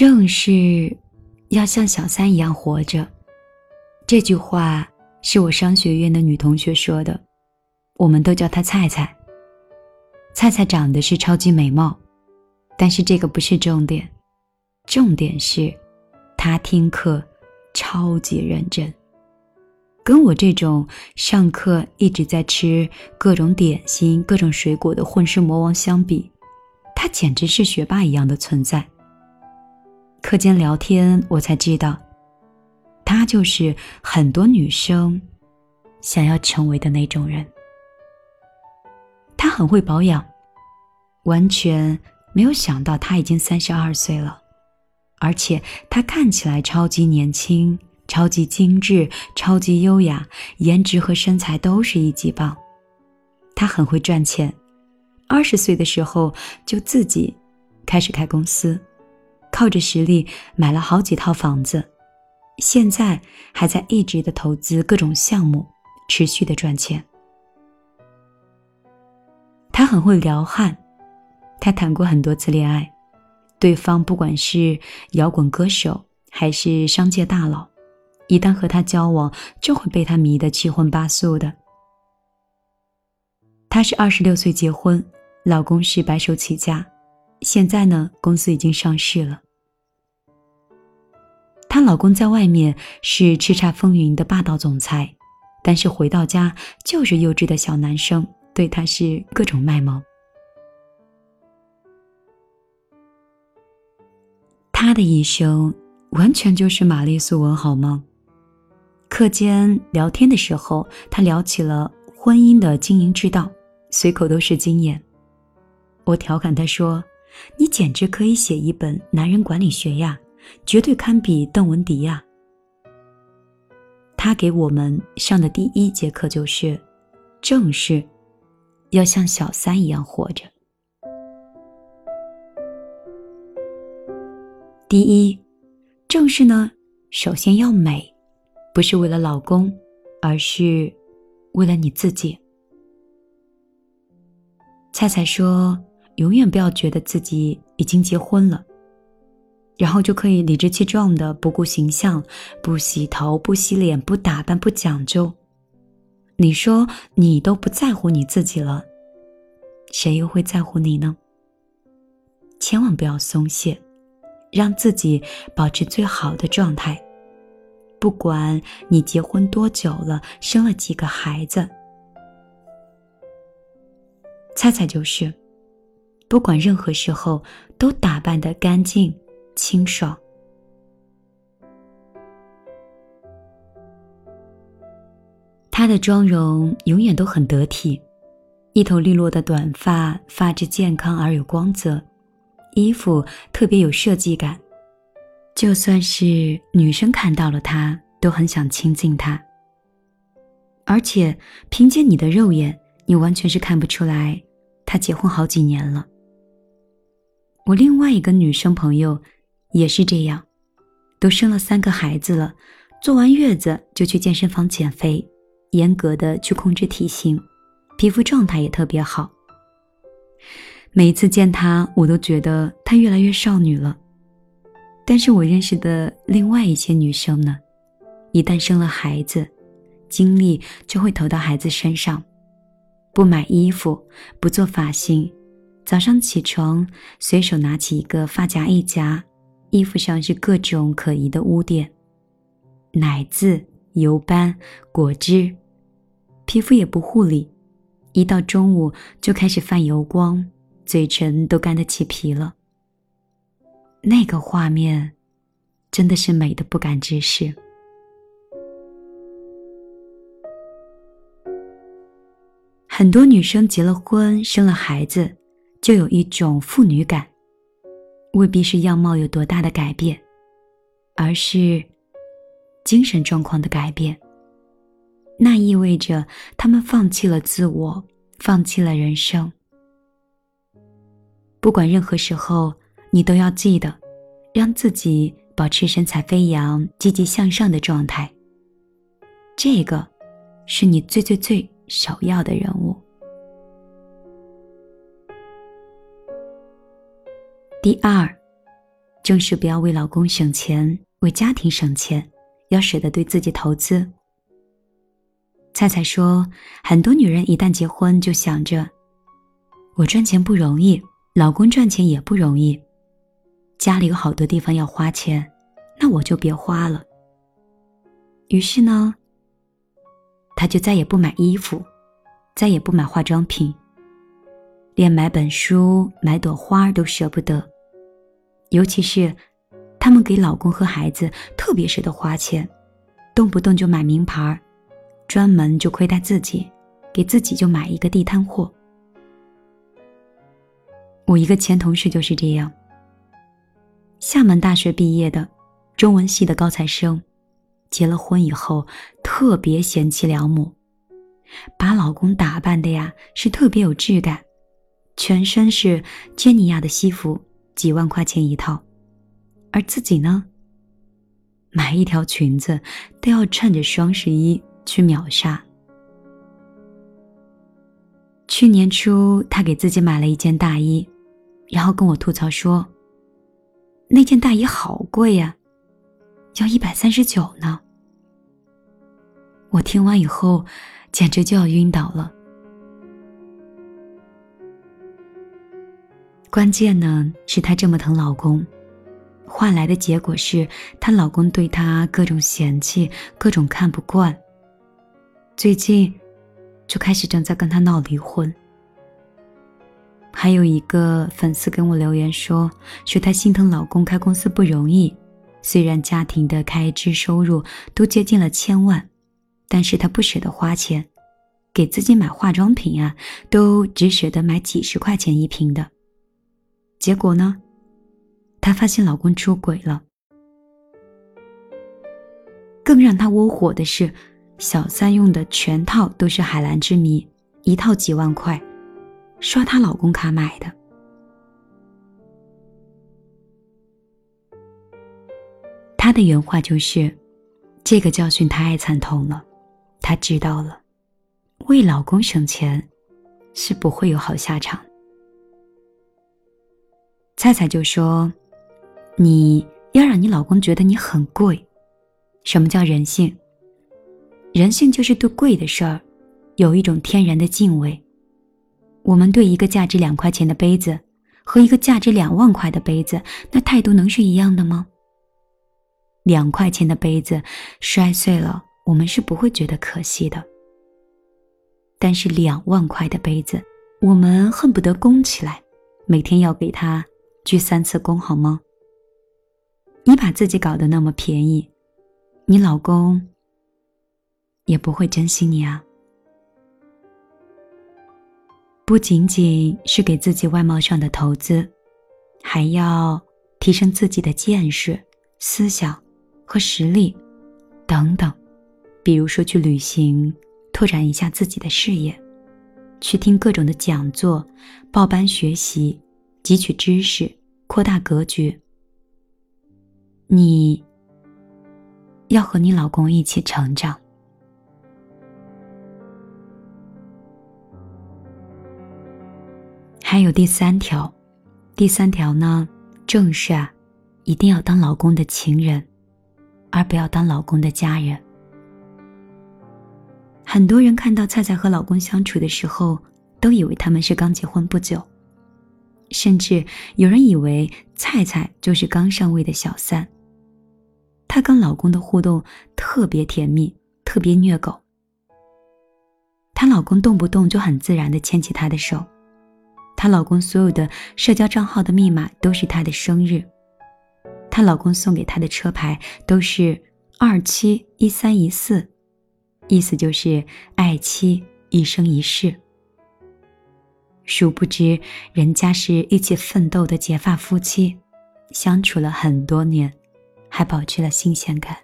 正是要像小三一样活着。这句话是我商学院的女同学说的，我们都叫她菜菜。菜菜长得是超级美貌，但是这个不是重点，重点是，她听课超级认真。跟我这种上课一直在吃各种点心、各种水果的混世魔王相比，她简直是学霸一样的存在。课间聊天，我才知道，她就是很多女生想要成为的那种人。她很会保养，完全没有想到她已经三十二岁了，而且她看起来超级年轻、超级精致、超级优雅，颜值和身材都是一级棒。她很会赚钱，二十岁的时候就自己开始开公司，靠着实力买了好几套房子，现在还在一直的投资各种项目，持续的赚钱。他很会撩汉，他谈过很多次恋爱，对方不管是摇滚歌手还是商界大佬，一旦和他交往，就会被他迷得七荤八素的。她是二十六岁结婚，老公是白手起家，现在呢，公司已经上市了。她老公在外面是叱咤风云的霸道总裁，但是回到家就是幼稚的小男生。对她是各种卖萌。他的一生完全就是玛丽苏文，好吗？课间聊天的时候，他聊起了婚姻的经营之道，随口都是经验。我调侃他说：“你简直可以写一本男人管理学呀，绝对堪比邓文迪呀。”他给我们上的第一节课就是正视。要像小三一样活着。第一，正事呢，首先要美，不是为了老公，而是为了你自己。菜菜说：“永远不要觉得自己已经结婚了，然后就可以理直气壮的不顾形象，不洗头、不洗脸、不打扮、不讲究。”你说你都不在乎你自己了，谁又会在乎你呢？千万不要松懈，让自己保持最好的状态。不管你结婚多久了，生了几个孩子，菜菜就是，不管任何时候都打扮的干净清爽。她的妆容永远都很得体，一头利落的短发，发质健康而有光泽，衣服特别有设计感，就算是女生看到了她，都很想亲近她。而且凭借你的肉眼，你完全是看不出来她结婚好几年了。我另外一个女生朋友也是这样，都生了三个孩子了，坐完月子就去健身房减肥。严格的去控制体型，皮肤状态也特别好。每一次见她，我都觉得她越来越少女了。但是我认识的另外一些女生呢，一旦生了孩子，精力就会投到孩子身上，不买衣服，不做发型，早上起床随手拿起一个发夹一夹，衣服上是各种可疑的污点，奶渍、油斑、果汁。皮肤也不护理，一到中午就开始泛油光，嘴唇都干得起皮了。那个画面，真的是美的不敢直视。很多女生结了婚，生了孩子，就有一种妇女感，未必是样貌有多大的改变，而是精神状况的改变。那意味着他们放弃了自我，放弃了人生。不管任何时候，你都要记得，让自己保持神采飞扬、积极向上的状态。这个，是你最最最首要的人物。第二，正是不要为老公省钱，为家庭省钱，要舍得对自己投资。菜菜说，很多女人一旦结婚，就想着我赚钱不容易，老公赚钱也不容易，家里有好多地方要花钱，那我就别花了。于是呢，她就再也不买衣服，再也不买化妆品，连买本书、买朵花都舍不得。尤其是，他们给老公和孩子特别舍得花钱，动不动就买名牌专门就亏待自己，给自己就买一个地摊货。我一个前同事就是这样。厦门大学毕业的，中文系的高材生，结了婚以后特别贤妻良母，把老公打扮的呀是特别有质感，全身是坚尼亚的西服，几万块钱一套，而自己呢，买一条裙子都要趁着双十一。去秒杀。去年初，他给自己买了一件大衣，然后跟我吐槽说：“那件大衣好贵呀，要一百三十九呢。”我听完以后，简直就要晕倒了。关键呢，是她这么疼老公，换来的结果是她老公对她各种嫌弃，各种看不惯。最近，就开始正在跟他闹离婚。还有一个粉丝跟我留言说，说她心疼老公开公司不容易，虽然家庭的开支收入都接近了千万，但是她不舍得花钱，给自己买化妆品啊，都只舍得买几十块钱一瓶的。结果呢，她发现老公出轨了。更让她窝火的是。小三用的全套都是海蓝之谜，一套几万块，刷她老公卡买的。她的原话就是：“这个教训太惨痛了，她知道了，为老公省钱是不会有好下场。”菜菜就说：“你要让你老公觉得你很贵，什么叫人性？”人性就是对贵的事儿，有一种天然的敬畏。我们对一个价值两块钱的杯子和一个价值两万块的杯子，那态度能是一样的吗？两块钱的杯子摔碎了，我们是不会觉得可惜的。但是两万块的杯子，我们恨不得供起来，每天要给他鞠三次躬，好吗？你把自己搞得那么便宜，你老公。也不会珍惜你啊！不仅仅是给自己外貌上的投资，还要提升自己的见识、思想和实力等等。比如说去旅行，拓展一下自己的视野；去听各种的讲座，报班学习，汲取知识，扩大格局。你要和你老公一起成长。还有第三条，第三条呢，正是啊，一定要当老公的情人，而不要当老公的家人。很多人看到菜菜和老公相处的时候，都以为他们是刚结婚不久，甚至有人以为菜菜就是刚上位的小三。她跟老公的互动特别甜蜜，特别虐狗。她老公动不动就很自然的牵起她的手。她老公所有的社交账号的密码都是她的生日，她老公送给她的车牌都是二七一三一四，意思就是爱妻一生一世。殊不知，人家是一起奋斗的结发夫妻，相处了很多年，还保持了新鲜感。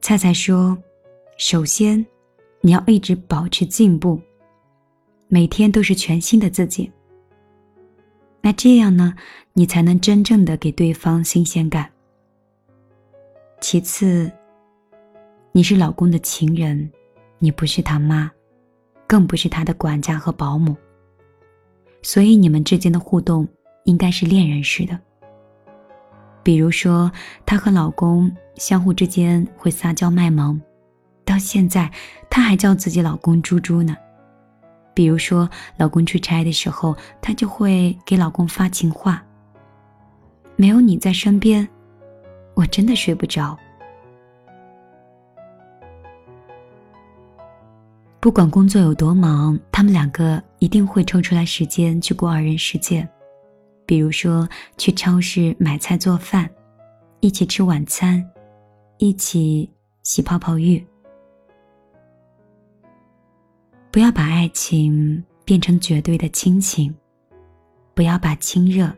菜菜说：“首先，你要一直保持进步。”每天都是全新的自己，那这样呢，你才能真正的给对方新鲜感。其次，你是老公的情人，你不是他妈，更不是他的管家和保姆，所以你们之间的互动应该是恋人式的。比如说，她和老公相互之间会撒娇卖萌，到现在她还叫自己老公“猪猪”呢。比如说，老公出差的时候，她就会给老公发情话：“没有你在身边，我真的睡不着。”不管工作有多忙，他们两个一定会抽出来时间去过二人世界。比如说，去超市买菜做饭，一起吃晚餐，一起洗泡泡浴。不要把爱情变成绝对的亲情，不要把亲热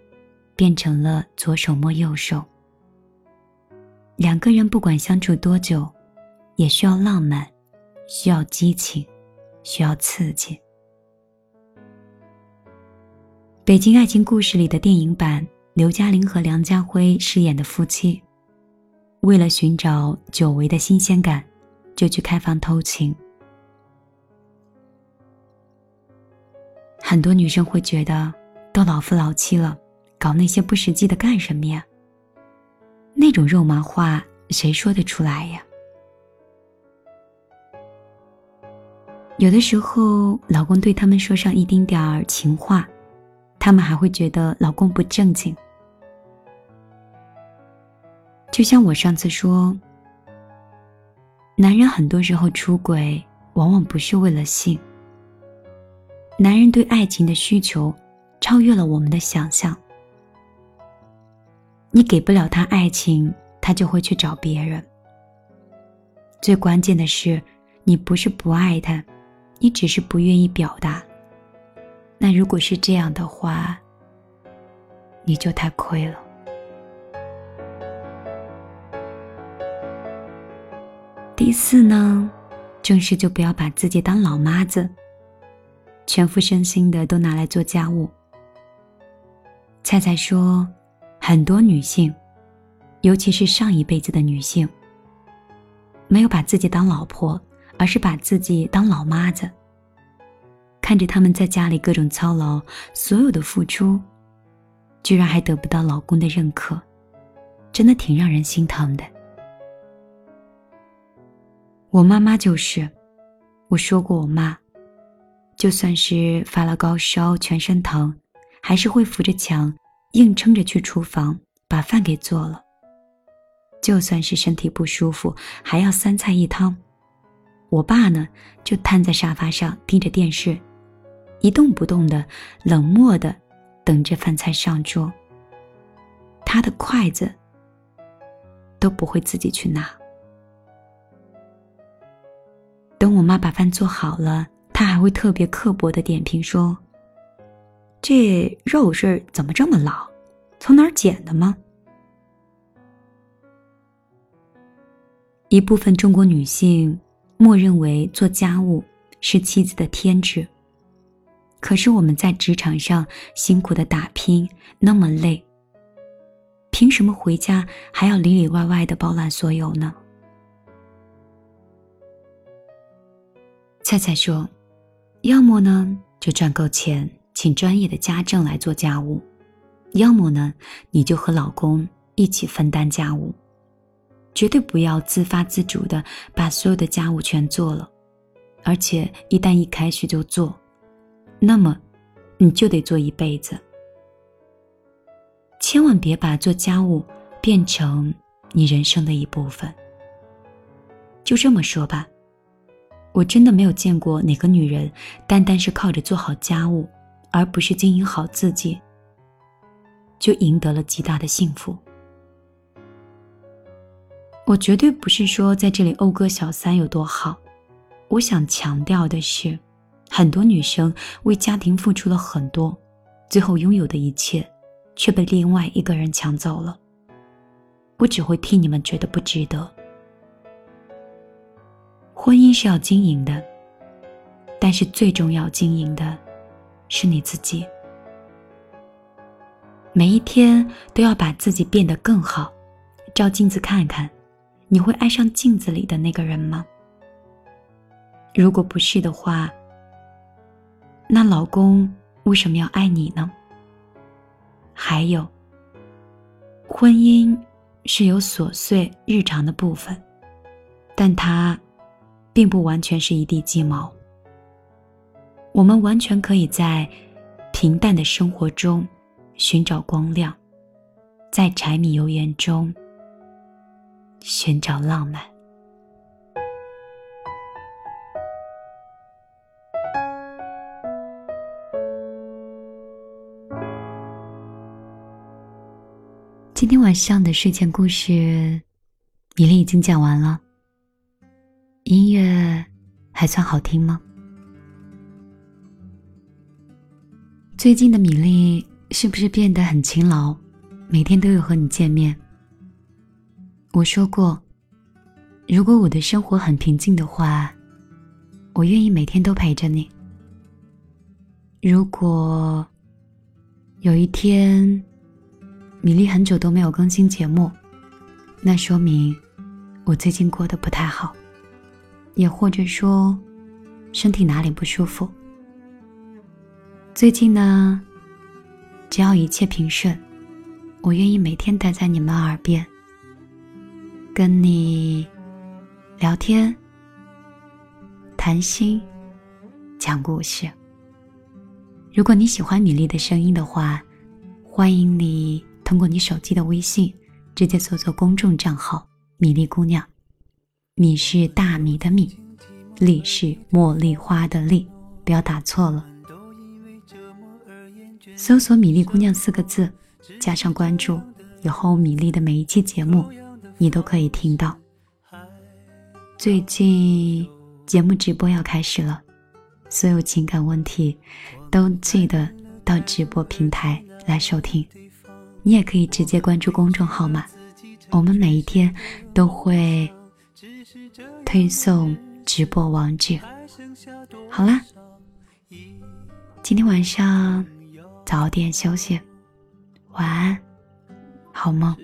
变成了左手摸右手。两个人不管相处多久，也需要浪漫，需要激情，需要刺激。《北京爱情故事》里的电影版，刘嘉玲和梁家辉饰演的夫妻，为了寻找久违的新鲜感，就去开房偷情。很多女生会觉得，都老夫老妻了，搞那些不实际的干什么呀？那种肉麻话，谁说得出来呀？有的时候，老公对他们说上一丁点儿情话。他们还会觉得老公不正经，就像我上次说，男人很多时候出轨，往往不是为了性。男人对爱情的需求，超越了我们的想象。你给不了他爱情，他就会去找别人。最关键的是，你不是不爱他，你只是不愿意表达。那如果是这样的话，你就太亏了。第四呢，正事就不要把自己当老妈子，全副身心的都拿来做家务。菜菜说，很多女性，尤其是上一辈子的女性，没有把自己当老婆，而是把自己当老妈子。看着他们在家里各种操劳，所有的付出，居然还得不到老公的认可，真的挺让人心疼的。我妈妈就是，我说过我妈，就算是发了高烧、全身疼，还是会扶着墙硬撑着去厨房把饭给做了。就算是身体不舒服，还要三菜一汤。我爸呢，就瘫在沙发上盯着电视。一动不动的，冷漠的，等着饭菜上桌。他的筷子都不会自己去拿。等我妈把饭做好了，他还会特别刻薄的点评说：“这肉是怎么这么老？从哪儿捡的吗？”一部分中国女性默认为做家务是妻子的天职。可是我们在职场上辛苦的打拼，那么累。凭什么回家还要里里外外的包揽所有呢？菜菜说：“要么呢就赚够钱，请专业的家政来做家务；要么呢你就和老公一起分担家务，绝对不要自发自主的把所有的家务全做了，而且一旦一开始就做。”那么，你就得做一辈子。千万别把做家务变成你人生的一部分。就这么说吧，我真的没有见过哪个女人单单是靠着做好家务，而不是经营好自己，就赢得了极大的幸福。我绝对不是说在这里讴歌小三有多好，我想强调的是。很多女生为家庭付出了很多，最后拥有的一切，却被另外一个人抢走了。我只会替你们觉得不值得。婚姻是要经营的，但是最重要经营的，是你自己。每一天都要把自己变得更好，照镜子看看，你会爱上镜子里的那个人吗？如果不是的话，那老公为什么要爱你呢？还有，婚姻是有琐碎日常的部分，但它并不完全是一地鸡毛。我们完全可以在平淡的生活中寻找光亮，在柴米油盐中寻找浪漫。今天晚上的睡前故事，米粒已经讲完了。音乐还算好听吗？最近的米粒是不是变得很勤劳，每天都有和你见面？我说过，如果我的生活很平静的话，我愿意每天都陪着你。如果有一天，米粒很久都没有更新节目，那说明我最近过得不太好，也或者说身体哪里不舒服。最近呢，只要一切平顺，我愿意每天待在你们耳边，跟你聊天、谈心、讲故事。如果你喜欢米粒的声音的话，欢迎你。通过你手机的微信，直接搜索公众账号“米粒姑娘”，米是大米的米，粒是茉莉花的粒，不要打错了。搜索“米粒姑娘”四个字，加上关注，以后米粒的每一期节目，你都可以听到。最近节目直播要开始了，所有情感问题都记得到直播平台来收听。你也可以直接关注公众号嘛，我们每一天都会推送直播网址。好啦，今天晚上早点休息，晚安，好梦。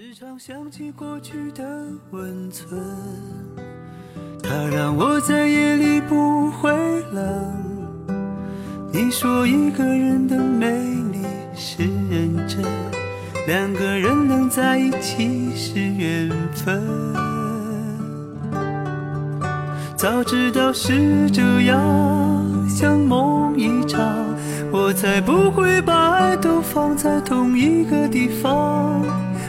它让我在夜里不会冷。你说一个人的美丽是认真。两个人能在一起是缘分，早知道是这样，像梦一场，我才不会把爱都放在同一个地方。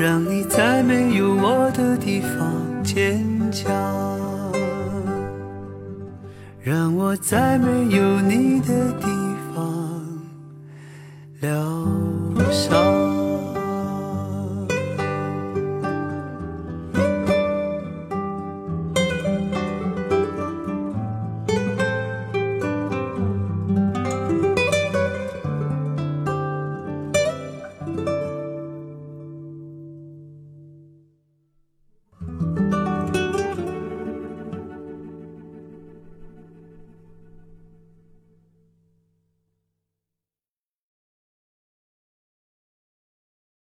让你在没有我的地方坚强让我在没有你的地方流